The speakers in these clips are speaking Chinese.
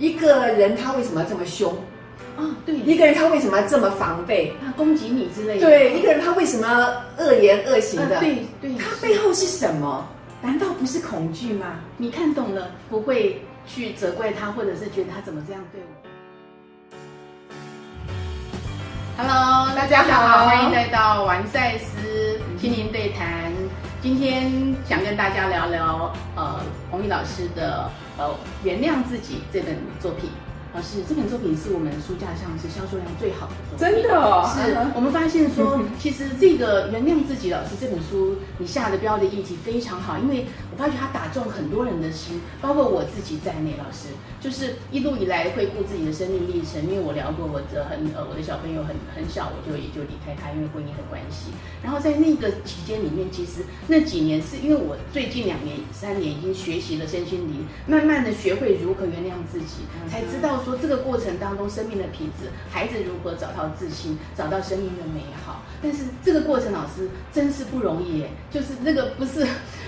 一个人他为什么要这么凶？啊，对，一个人他为什么要这么防备？他攻击你之类的。对，一个人他为什么要恶言恶行的？呃对对，他背后是什么？难道不是恐惧吗？你看懂了，不会去责怪他，或者是觉得他怎么这样对我。Hello，大家好欢迎来到完赛斯心灵对谈。今天想跟大家聊聊呃洪毅老师的呃《原谅自己》这本作品。老师，这本作品是我们书架上是销售量最好的作品。真的哦是我们发现说，其实这个原谅自己老师这本书，你下的标的议题非常好，因为我发觉它打中很多人的心，包括我自己在内。老师就是一路以来回顾自己的生命历程，因为我聊过我的很呃我的小朋友很很小，我就也就离开他，因为婚姻的关系。然后在那个期间里面，其实那几年是因为我最近两年三年已经学习了身心灵，慢慢的学会如何原谅自己，才知道说这个过程当中生命的品质，孩子如何找到自信，找到生命的美好。但是这个过程，老师真是不容易，就是那个不是，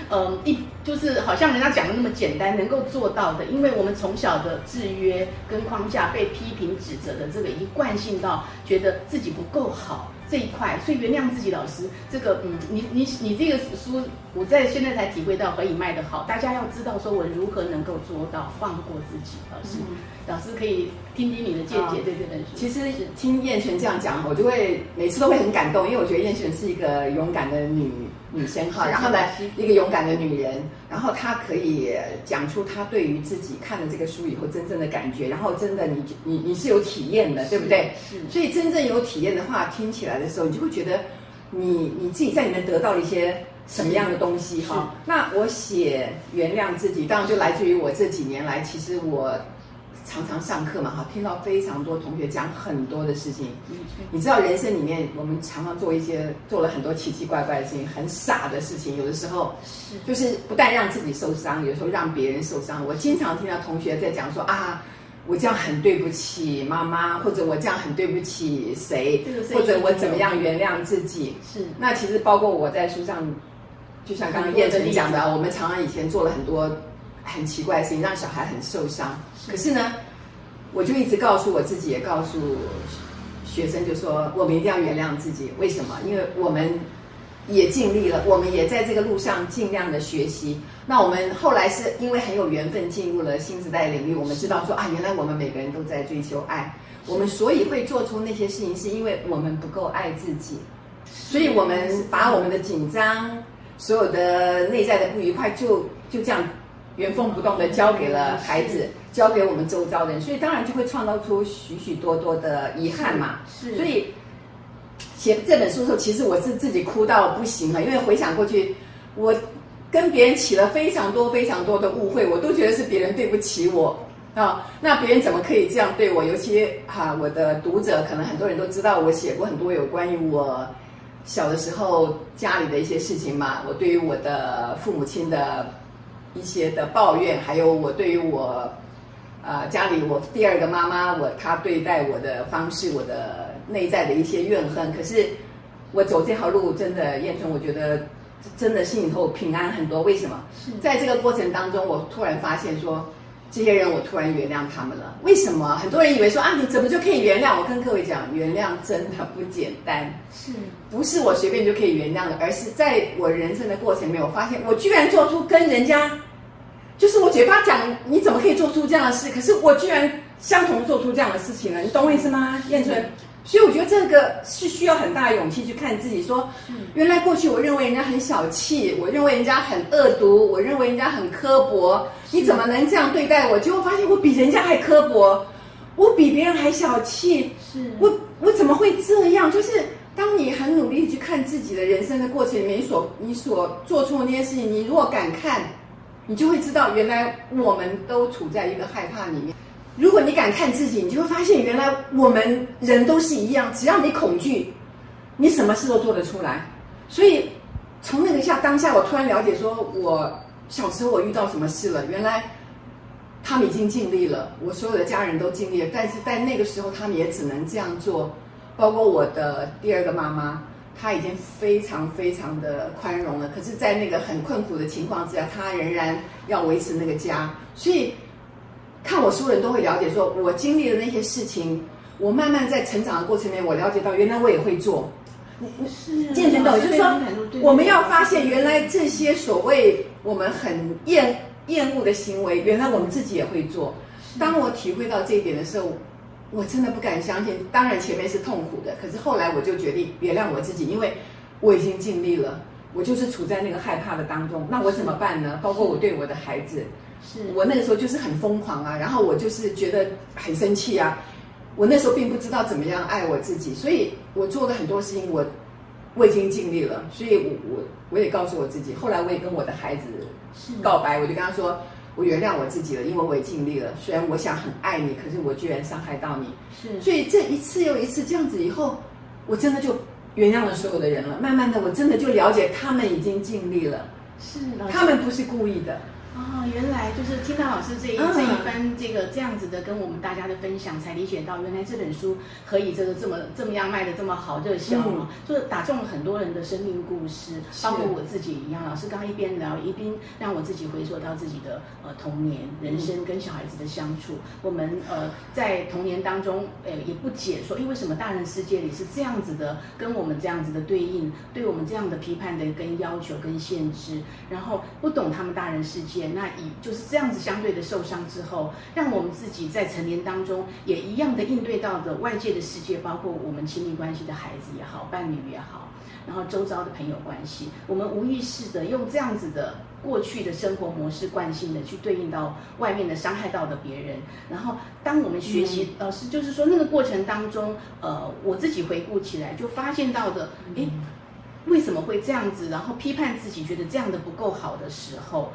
嗯，一就是好像人家讲的那么简单，能够做到的。因为我们从小的制约跟框架，被批评指责的这个，一贯性到觉得自己不够好。这一块，所以原谅自己，老师，这个，嗯，你你你这个书，我在现在才体会到何以卖得好。大家要知道，说我如何能够做到放过自己。老师，老师可以听听你的见解对这本书。其实听燕璇这样讲，我就会每次都会很感动，因为我觉得燕璇是一个勇敢的女女生哈，然后呢，一个勇敢的女人，然后他可以讲出他对于自己看了这个书以后真正的感觉，然后真的你你你是有体验的，对不对？是。所以真正有体验的话，听起来的时候，你就会觉得你你自己在里面得到了一些什么样的东西哈。那我写原谅自己，当然就来自于我这几年来，其实我。常常上课嘛，哈，听到非常多同学讲很多的事情。你知道人生里面，我们常常做一些做了很多奇奇怪怪的事情，很傻的事情。有的时候是就是不但让自己受伤，有时候让别人受伤。我经常听到同学在讲说啊，我这样很对不起妈妈，或者我这样很对不起谁，或者我怎么样原谅自己。是。那其实包括我在书上，就像刚刚叶晨讲的，我们常常以前做了很多。很奇怪的事情让小孩很受伤，可是呢，我就一直告诉我自己，也告诉学生，就说我们一定要原谅自己。为什么？因为我们也尽力了，我们也在这个路上尽量的学习。那我们后来是因为很有缘分进入了新时代领域，我们知道说啊，原来我们每个人都在追求爱，我们所以会做出那些事情，是因为我们不够爱自己，所以我们把我们的紧张、所有的内在的不愉快，就就这样。原封不动的交给了孩子，交给我们周遭的人，所以当然就会创造出许许多多的遗憾嘛。是，所以写这本书的时候，其实我是自己哭到不行了，因为回想过去，我跟别人起了非常多非常多的误会，我都觉得是别人对不起我啊。那别人怎么可以这样对我？尤其哈，我的读者可能很多人都知道，我写过很多有关于我小的时候家里的一些事情嘛。我对于我的父母亲的。一些的抱怨，还有我对于我，呃，家里我第二个妈妈，我她对待我的方式，我的内在的一些怨恨。可是我走这条路，真的燕春，我觉得真的心里头平安很多。为什么？在这个过程当中，我突然发现说。这些人，我突然原谅他们了。为什么？很多人以为说啊，你怎么就可以原谅？我跟各位讲，原谅真的不简单，是不是我随便就可以原谅的？而是在我人生的过程里面，我发现我居然做出跟人家，就是我嘴巴讲，你怎么可以做出这样的事？可是我居然相同做出这样的事情了，你懂我意思吗，燕春？所以我觉得这个是需要很大的勇气去看自己，说，原来过去我认为人家很小气，我认为人家很恶毒，我认为人家很刻薄，你怎么能这样对待我？结果发现我比人家还刻薄，我比别人还小气，是我我怎么会这样？就是当你很努力去看自己的人生的过程里面，你所你所做出的那些事情，你如果敢看，你就会知道，原来我们都处在一个害怕里面。如果你敢看自己，你就会发现，原来我们人都是一样。只要你恐惧，你什么事都做得出来。所以，从那个下当下，我突然了解，说我小时候我遇到什么事了。原来他们已经尽力了，我所有的家人都尽力了。但是在那个时候，他们也只能这样做。包括我的第二个妈妈，他已经非常非常的宽容了。可是，在那个很困苦的情况之下，他仍然要维持那个家。所以。看我书人都会了解，说我经历的那些事情，我慢慢在成长的过程里面，我了解到原来我也会做。不是健全到，就是说我们要发现原来这些所谓我们很厌厌恶的行为，原来我们自己也会做。当我体会到这一点的时候，我真的不敢相信。当然前面是痛苦的，可是后来我就决定原谅我自己，因为我已经尽力了。我就是处在那个害怕的当中，那我怎么办呢？包括我对我的孩子，是我那个时候就是很疯狂啊，然后我就是觉得很生气啊。我那时候并不知道怎么样爱我自己，所以我做了很多事情，我我已经尽力了，所以我我我也告诉我自己。后来我也跟我的孩子告白，我就跟他说，我原谅我自己了，因为我也尽力了。虽然我想很爱你，可是我居然伤害到你。是，所以这一次又一次这样子以后，我真的就原谅了所有的人了。慢慢的，我真的就了解他们已经尽力了，是他们不是故意的。哦，原来就是听到老师这一这一番这个这样子的跟我们大家的分享，才理解到原来这本书可以这个这么这么样卖的这么好热销嘛，就是打中了很多人的生命故事，包括我自己一样。老师刚刚一边聊一边让我自己回溯到自己的呃童年人生跟小孩子的相处。我们呃在童年当中，呃也不解说，因为什么大人世界里是这样子的，跟我们这样子的对应，对我们这样的批判的跟要求跟限制，然后不懂他们大人世界。那以就是这样子相对的受伤之后，让我们自己在成年当中也一样的应对到的外界的世界，包括我们亲密关系的孩子也好，伴侣也好，然后周遭的朋友关系，我们无意识的用这样子的过去的生活模式惯性的去对应到外面的伤害到的别人。然后当我们学习，老师就是说那个过程当中，呃，我自己回顾起来就发现到的，诶，为什么会这样子？然后批判自己，觉得这样的不够好的时候。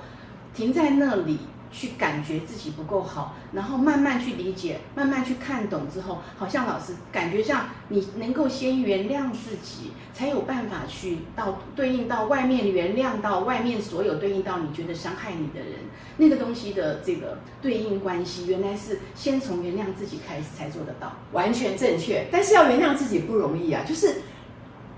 停在那里去感觉自己不够好，然后慢慢去理解，慢慢去看懂之后，好像老师感觉上你能够先原谅自己，才有办法去到对应到外面原谅到外面所有对应到你觉得伤害你的人，那个东西的这个对应关系，原来是先从原谅自己开始才做得到，完全正确。但是要原谅自己不容易啊，就是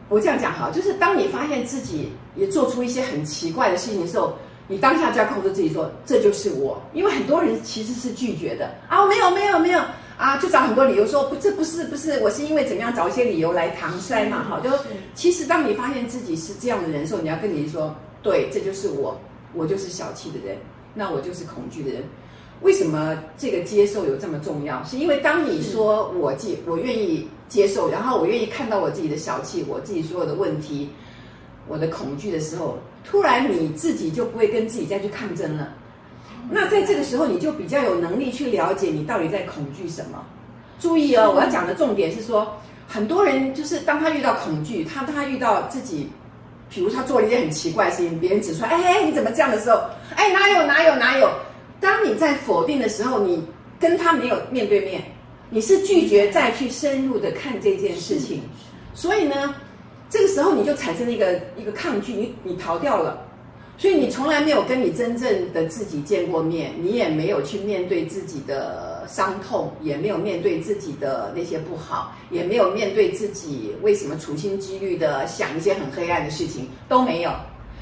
我这样讲哈，就是当你发现自己也做出一些很奇怪的事情的时候。你当下就要控制自己说，这就是我，因为很多人其实是拒绝的啊，没有没有没有啊，就找很多理由说不，这不是不是，我是因为怎么样找一些理由来搪塞嘛，哈，就其实当你发现自己是这样的人时候，你要跟你说，对，这就是我，我就是小气的人，那我就是恐惧的人。为什么这个接受有这么重要？是因为当你说我接，我愿意接受，然后我愿意看到我自己的小气，我自己所有的问题，我的恐惧的时候。突然你自己就不会跟自己再去抗争了，那在这个时候你就比较有能力去了解你到底在恐惧什么。注意哦，我要讲的重点是说，很多人就是当他遇到恐惧，他他遇到自己，比如他做了一件很奇怪的事情，别人指出来，哎哎你怎么这样的时候，哎哪有哪有哪有？当你在否定的时候，你跟他没有面对面，你是拒绝再去深入的看这件事情，所以呢。这个时候你就产生了一个一个抗拒，你你逃掉了，所以你从来没有跟你真正的自己见过面，你也没有去面对自己的伤痛，也没有面对自己的那些不好，也没有面对自己为什么处心积虑的想一些很黑暗的事情都没有，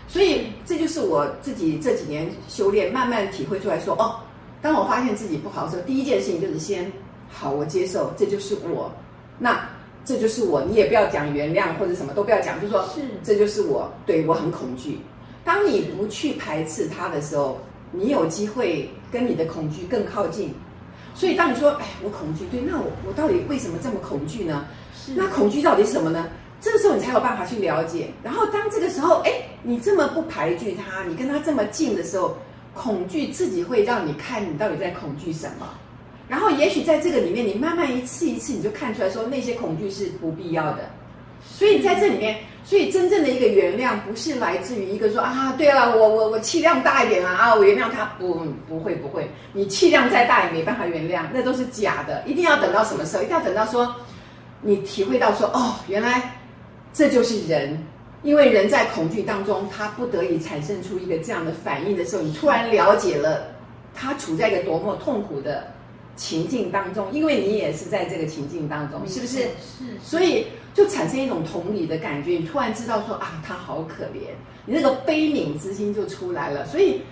所以这就是我自己这几年修炼慢慢体会出来说，哦，当我发现自己不好的时候，第一件事情就是先好，我接受，这就是我，那。这就是我，你也不要讲原谅或者什么都不要讲，就说是这就是我，对我很恐惧。当你不去排斥它的时候，你有机会跟你的恐惧更靠近。所以当你说，哎，我恐惧，对，那我我到底为什么这么恐惧呢？那恐惧到底是什么呢？这个时候你才有办法去了解。然后当这个时候，哎，你这么不排拒它，你跟它这么近的时候，恐惧自己会让你看你到底在恐惧什么。然后，也许在这个里面，你慢慢一次一次，你就看出来说那些恐惧是不必要的。所以在这里面，所以真正的一个原谅，不是来自于一个说啊，对了，我我我气量大一点啊，啊，我原谅他，不不会不会，你气量再大也没办法原谅，那都是假的。一定要等到什么时候？一定要等到说你体会到说哦，原来这就是人，因为人在恐惧当中，他不得已产生出一个这样的反应的时候，你突然了解了他处在一个多么痛苦的。情境当中，因为你也是在这个情境当中，是不是？是。所以就产生一种同理的感觉，你突然知道说啊，他好可怜，你那个悲悯之心就出来了。所以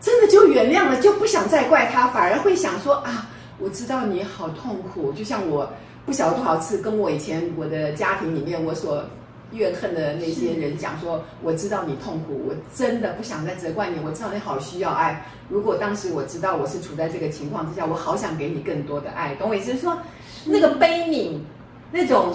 真的就原谅了，就不想再怪他，反而会想说啊，我知道你好痛苦，就像我不晓得多少次跟我以前我的家庭里面我所怨恨的那些人讲说，我知道你痛苦，我真的不想再责怪你，我知道你好需要爱。如果当时我知道我是处在这个情况之下，我好想给你更多的爱，懂我意思？说那个悲悯，那种。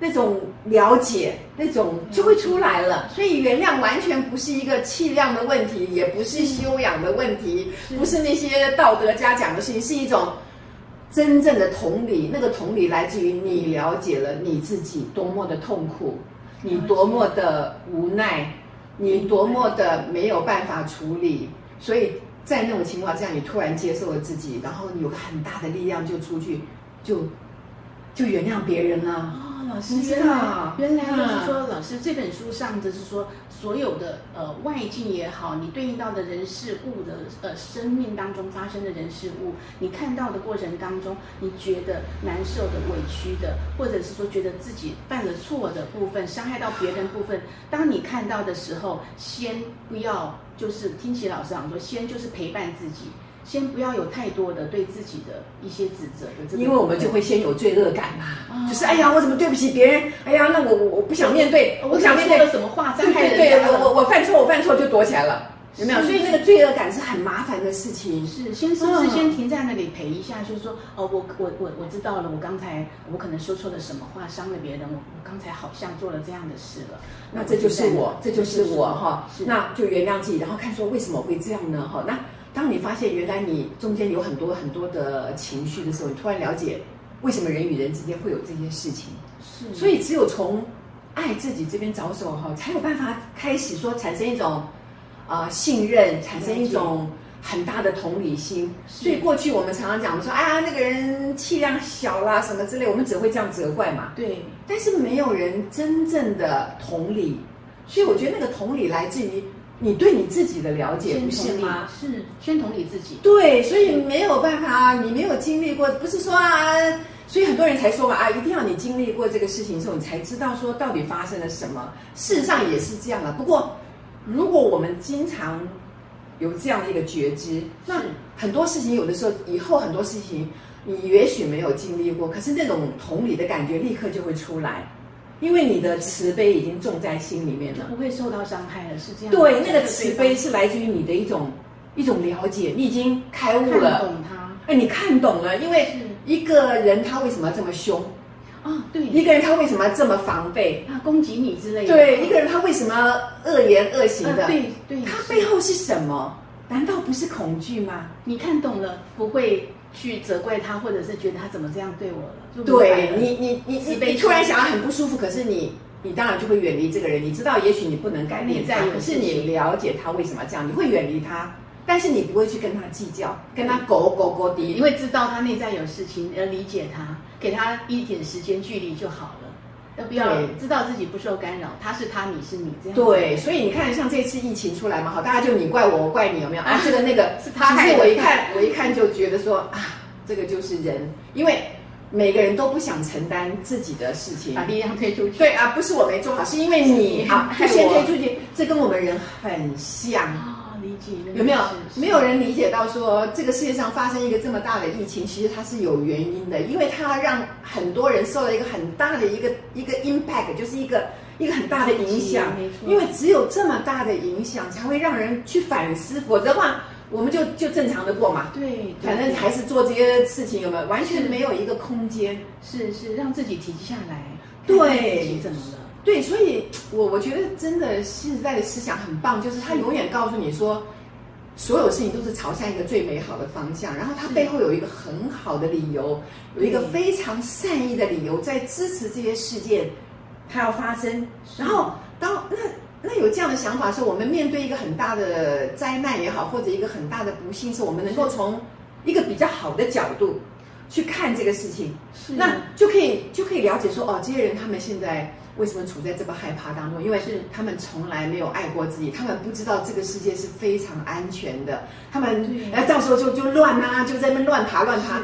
那种了解，那种就会出来了。所以原谅完全不是一个气量的问题，也不是修养的问题，不是那些道德家讲的事情，是一种真正的同理。那个同理来自于你了解了你自己多么的痛苦，你多么的无奈，你多么的没有办法处理。所以在那种情况下，你突然接受了自己，然后你有个很大的力量就出去，就就原谅别人了。老师，原来原来就是说，老师这本书上就是说，所有的呃外境也好，你对应到的人事物的呃生命当中发生的人事物，你看到的过程当中，你觉得难受的、委屈的，或者是说觉得自己犯了错的部分，伤害到别人部分，当你看到的时候，先不要就是听齐老师讲说，先就是陪伴自己。先不要有太多的对自己的一些指责的，因为我们就会先有罪恶感嘛，就是哎呀，我怎么对不起别人？哎呀，那我我我不想面对，我想面对了什么话伤害人？对，我我我犯错，我犯错就躲起来了，有没有？所以那个罪恶感是很麻烦的事情。是，先是不是先停在那里陪一下？就是说，哦，我我我我知道了，我刚才我可能说错了什么话，伤了别人，我我刚才好像做了这样的事了。那这就是我，这就是我哈，那就原谅自己，然后看说为什么会这样呢？哈，那。当你发现原来你中间有很多很多的情绪的时候，你突然了解为什么人与人之间会有这些事情。是，所以只有从爱自己这边着手哈，才有办法开始说产生一种啊信任，产生一种很大的同理心。所以过去我们常常讲说啊，那个人气量小啦什么之类，我们只会这样责怪嘛。对。但是没有人真正的同理，所以我觉得那个同理来自于。你对你自己的了解不是吗？是先同理自己。对，所以没有办法啊，你没有经历过，不是说啊，所以很多人才说嘛啊，一定要你经历过这个事情之后，你才知道说到底发生了什么。事实上也是这样啊。不过，如果我们经常有这样的一个觉知，那很多事情有的时候以后很多事情你也许没有经历过，可是那种同理的感觉立刻就会出来。因为你的慈悲已经种在心里面了，不会受到伤害了，是这样。对，那个慈悲是来自于你的一种一种了解，你已经开悟了。懂他，哎，你看懂了，因为一个人他为什么这么凶？啊，对，一个人他为什么要这么防备？他攻击你之类的。对，一个人他为什么要恶言恶行的？对对，他背后是什么？难道不是恐惧吗？你看懂了，不会。去责怪他，或者是觉得他怎么这样对我了？对你，你，你，你你突然想要很不舒服，可是你，你当然就会远离这个人。你知道，也许你不能改变他，可是你了解他为什么这样，你会远离他，但是你不会去跟他计较，跟他狗狗狗的。你会知道他内在有事情，而理解他，给他一点时间距离就好了。要不要知道自己不受干扰？他是他，你是你，这样对。所以你看，像这次疫情出来嘛，好，大家就你怪我，我怪你，有没有？啊，这个那个是他害我一看，我一看就觉得说啊，这个就是人，因为每个人都不想承担自己的事情，把力量推出去。对啊，不是我没做好，是因为你啊，先推出去，这跟我们人很像。有没有？没有人理解到说，这个世界上发生一个这么大的疫情，其实它是有原因的，因为它让很多人受了一个很大的一个一个 impact，就是一个一个很大的影响。没错，因为只有这么大的影响，才会让人去反思，否则的话，我们就就正常的过嘛。对，反正还是做这些事情，有没有？完全没有一个空间。是是，让自己停下来。对，怎么了？对，所以，我我觉得真的新时代的思想很棒，就是他永远告诉你说，所有事情都是朝向一个最美好的方向，然后他背后有一个很好的理由，有一个非常善意的理由在支持这些事件，它要发生。然后，当那那有这样的想法时，我们面对一个很大的灾难也好，或者一个很大的不幸是，我们能够从一个比较好的角度去看这个事情，那就可以就可以了解说，哦，这些人他们现在。为什么处在这么害怕当中？因为是他们从来没有爱过自己，他们不知道这个世界是非常安全的。他们哎，到时候就就乱啊，就在那乱爬乱爬。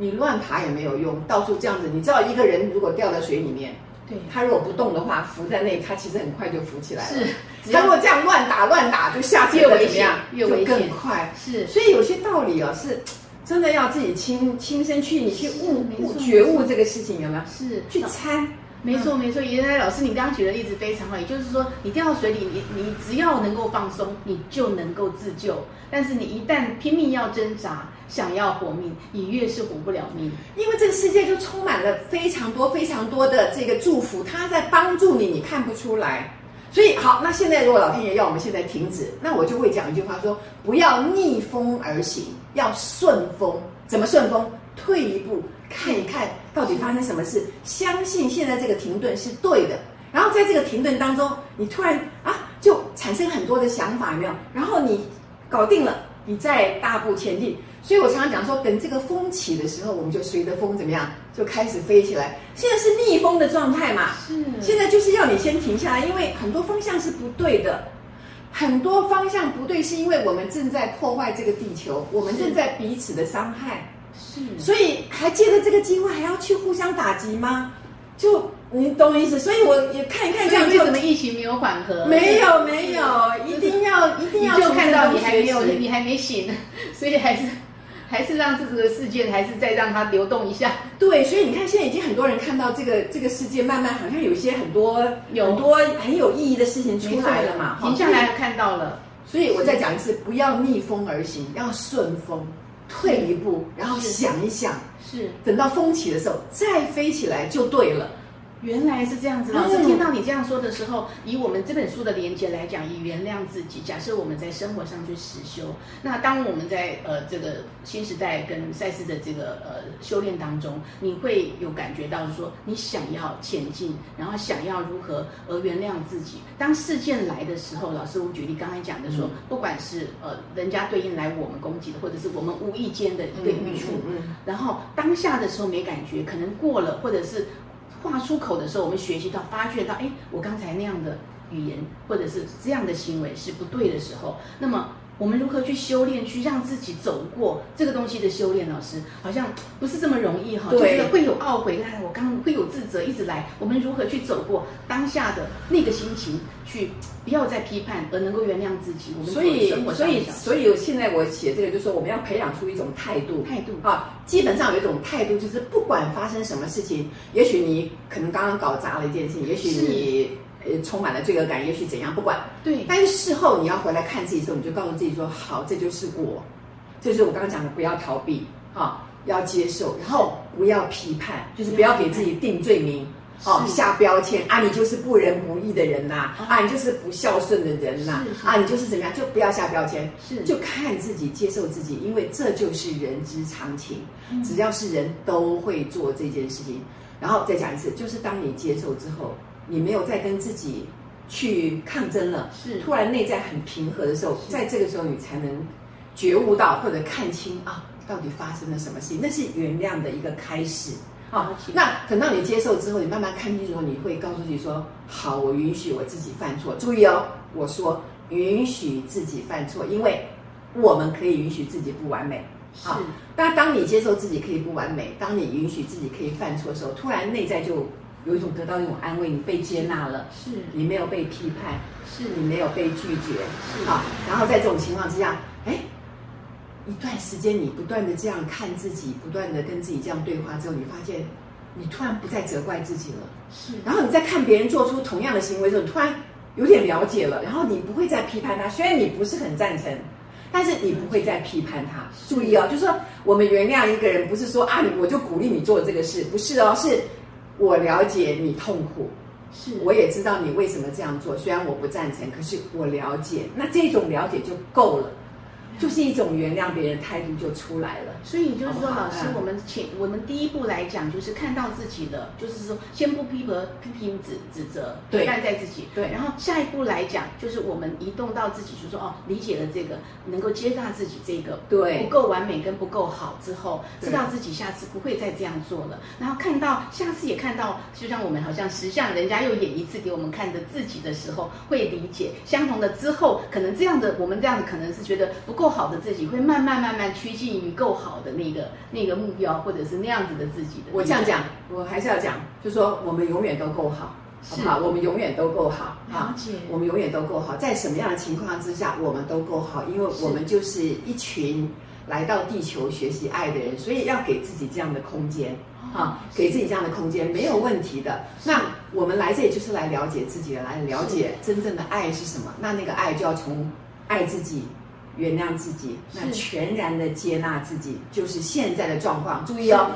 你乱爬也没有用，到处这样子。你知道一个人如果掉在水里面，对他如果不动的话，浮在那里，他其实很快就浮起来了。是，他如果这样乱打乱打，就下沉越危险的怎么样，就越危险更快。是所以有些道理啊，是真的要自己亲亲身去，你去悟悟觉悟这个事情有没有？是去参，没错，没错。原来老师，你刚刚举的例子非常好，也就是说，你掉到水里，你你只要能够放松，你就能够自救。但是你一旦拼命要挣扎，想要活命，你越是活不了命。因为这个世界就充满了非常多非常多的这个祝福，它在帮助你，你看不出来。所以好，那现在如果老天爷要我们现在停止，那我就会讲一句话说：不要逆风而行，要顺风。怎么顺风？退一步看一看到底发生什么事，相信现在这个停顿是对的。然后在这个停顿当中，你突然啊就产生很多的想法，有没有？然后你搞定了，你再大步前进。所以我常常讲说，等这个风起的时候，我们就随着风怎么样，就开始飞起来。现在是逆风的状态嘛，是现在就是要你先停下来，因为很多方向是不对的，很多方向不对，是因为我们正在破坏这个地球，我们正在彼此的伤害，是，所以还借着这个机会还要去互相打击吗？就你懂我意思？所以我也看一看这样就为什么疫情没有缓和？没有没有，一定要一定要你就看到你还没有，你还没醒，所以还是还是让这个事件还是再让它流动一下。对，所以你看，现在已经很多人看到这个这个世界，慢慢好像有一些很多有很多很有意义的事情出来了嘛，哈停下来看到了，所以我再讲一次，不要逆风而行，要顺风，退一步，然后想一想，是。等到风起的时候再飞起来就对了。原来是这样子。老师嗯听到你这样说的时候，以我们这本书的连接来讲，以原谅自己。假设我们在生活上去实修，那当我们在呃这个新时代跟赛事的这个呃修炼当中，你会有感觉到说，你想要前进，然后想要如何而原谅自己。当事件来的时候，老师我举例刚才讲的说，嗯不管是呃人家对应来我们攻击的，或者是我们无意间的一个语触，嗯嗯然后当下的时候没感觉，可能过了，或者是话出口的时候，我们学习到、发觉到，哎，我刚才那样的语言或者是这样的行为是不对的时候，那么我们如何去修炼，去让自己走过这个东西的修炼？老师好像不是这么容易哈，就对觉得会有懊悔，哎，我刚会有自责，一直来，我们如何去走过当下的那个心情，去不要再批判，而能够原谅自己？我们所以所以所以现在我写这个，就是说我们要培养出一种态度，态度。啊，基本上有一种态度，就是不管发生什么事情，也许你可能刚刚搞砸了一件事情，也许你呃充满了罪恶感，也许怎样，不管。对。但是事后你要回来看自己的时候，你就告诉自己说：好，这就是我，这就是我刚刚讲的，不要逃避。啊，要接受，然后不要批判，就是不要给自己定罪名。哦，下标签啊，你就是不仁不义的人呐、哦啊，你就是不孝顺的人呐、啊，你就是怎么样，就不要下标签，是就看自己，接受自己，因为这就是人之常情。嗯只要是人都会做这件事情。然后再讲一次，就是当你接受之后，你没有再跟自己去抗争了，是突然内在很平和的时候，在这个时候你才能觉悟到或者看清啊，到底发生了什么事情，那是原谅的一个开始。啊了解，那等到你接受之后，你慢慢看清楚，你会告诉自己说：好，我允许我自己犯错。注意哦，我说允许自己犯错，因为我们可以允许自己不完美。是好，但当你接受自己可以不完美，当你允许自己可以犯错的时候，突然内在就有一种得到一种安慰，你被接纳了，是你没有被批判，是你没有被拒绝，是好，然后在这种情况之下，哎，一段时间你不断的这样看自己，不断的跟自己这样对话之后，你发现你突然不再责怪自己了。是然后你在看别人做出同样的行为的时候，你突然有点了解了，然后你不会再批判他。虽然你不是很赞成，但是你不会再批判他。注意哦，就是说我们原谅一个人，不是说啊，你我就鼓励你做这个事，不是哦，是我了解你痛苦，是我也知道你为什么这样做。虽然我不赞成，可是我了解，那这种了解就够了，就是一种原谅别人态度就出来了。所以就是说，老师嗯，我们前我们第一步来讲，就是看到自己的，就是说先不批评批评指指责，对。看在自己，对。然后下一步来讲，就是我们移动到自己，就说哦，理解了这个，能够接纳自己这个对。不够完美跟不够好之后，知道自己下次不会再这样做了，然后看到下次也看到，就像我们好像实像人家又演一次给我们看的自己的时候，会理解。相同的之后，可能这样的我们这样子可能是觉得不够够好的自己，会慢慢慢慢趋近于够好的那个那个目标，或者是那样子的自己的。我这样讲，我还是要讲，就说我们永远都够好，好不好？我们永远都够好，了解。我们永远都够好，在什么样的情况之下，我们都够好，因为我们就是一群来到地球学习爱的人，所以要给自己这样的空间。啊，给自己这样的空间没有问题的。那我们来这里就是来了解自己的，来了解真正的爱是什么。那那个爱就要从爱自己、原谅自己，那全然的接纳自己，就是现在的状况。注意哦。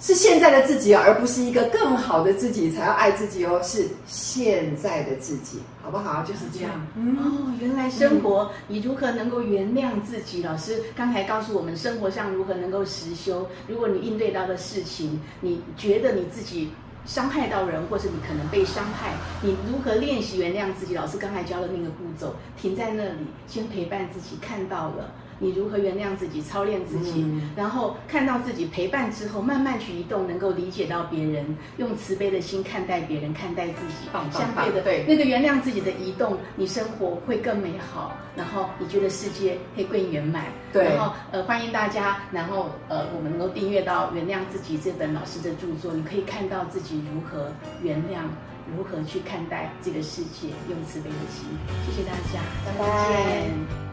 是现在的自己，而不是一个更好的自己才要爱自己哦。是现在的自己，好不好？就是这样。哦，原来生活你如何能够原谅自己？老师刚才告诉我们，生活上如何能够实修。如果你应对到的事情，你觉得你自己伤害到人，或是你可能被伤害，你如何练习原谅自己？老师刚才教的那个步骤，停在那里，先陪伴自己，看到了。你如何原谅自己、操练自己，然后看到自己陪伴之后，慢慢去移动，能够理解到别人，用慈悲的心看待别人、看待自己。相对的，对那个原谅自己的移动，你生活会更美好，然后你觉得世界会更圆满。对，然后呃，欢迎大家，然后呃，我们能够订阅到《原谅自己》这本老师的著作，你可以看到自己如何原谅，如何去看待这个世界，用慈悲的心。谢谢大家，拜拜。